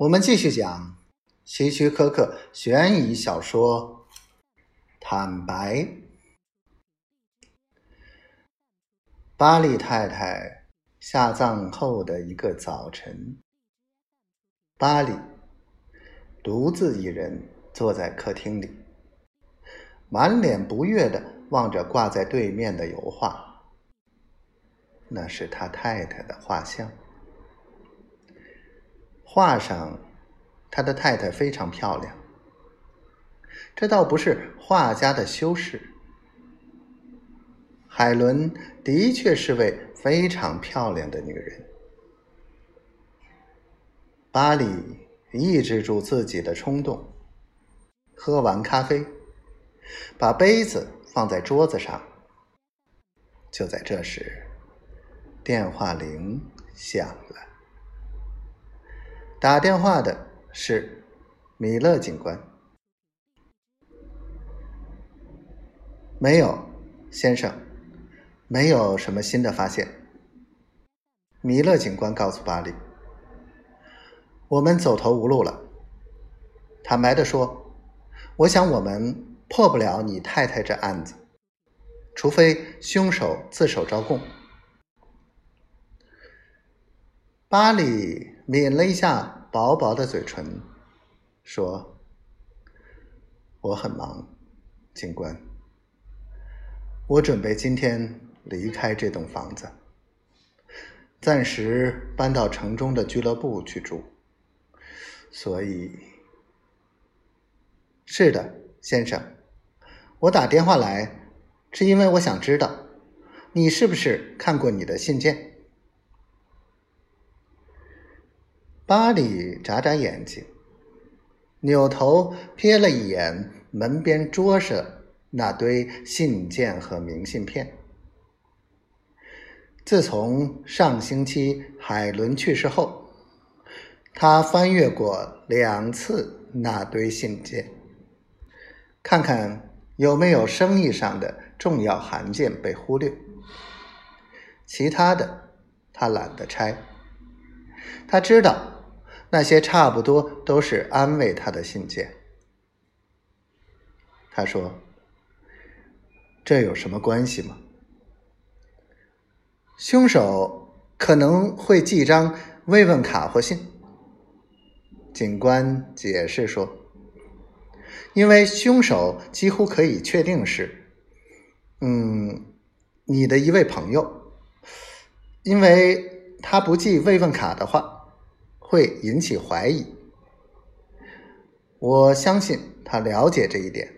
我们继续讲希区柯克悬疑小说《坦白》。巴利太太下葬后的一个早晨，巴利独自一人坐在客厅里，满脸不悦的望着挂在对面的油画，那是他太太的画像。画上，他的太太非常漂亮。这倒不是画家的修饰。海伦的确是位非常漂亮的女人。巴里抑制住自己的冲动，喝完咖啡，把杯子放在桌子上。就在这时，电话铃响了。打电话的是米勒警官。没有，先生，没有什么新的发现。米勒警官告诉巴里：“我们走投无路了。坦白的说，我想我们破不了你太太这案子，除非凶手自首招供。”巴里。抿了一下薄薄的嘴唇，说：“我很忙，警官。我准备今天离开这栋房子，暂时搬到城中的俱乐部去住。所以，是的，先生，我打电话来是因为我想知道你是不是看过你的信件。”巴里眨眨眼睛，扭头瞥了一眼门边桌上那堆信件和明信片。自从上星期海伦去世后，他翻阅过两次那堆信件，看看有没有生意上的重要函件被忽略。其他的，他懒得拆。他知道。那些差不多都是安慰他的信件。他说：“这有什么关系吗？凶手可能会寄张慰问卡或信。”警官解释说：“因为凶手几乎可以确定是，嗯，你的一位朋友，因为他不寄慰问卡的话。”会引起怀疑，我相信他了解这一点。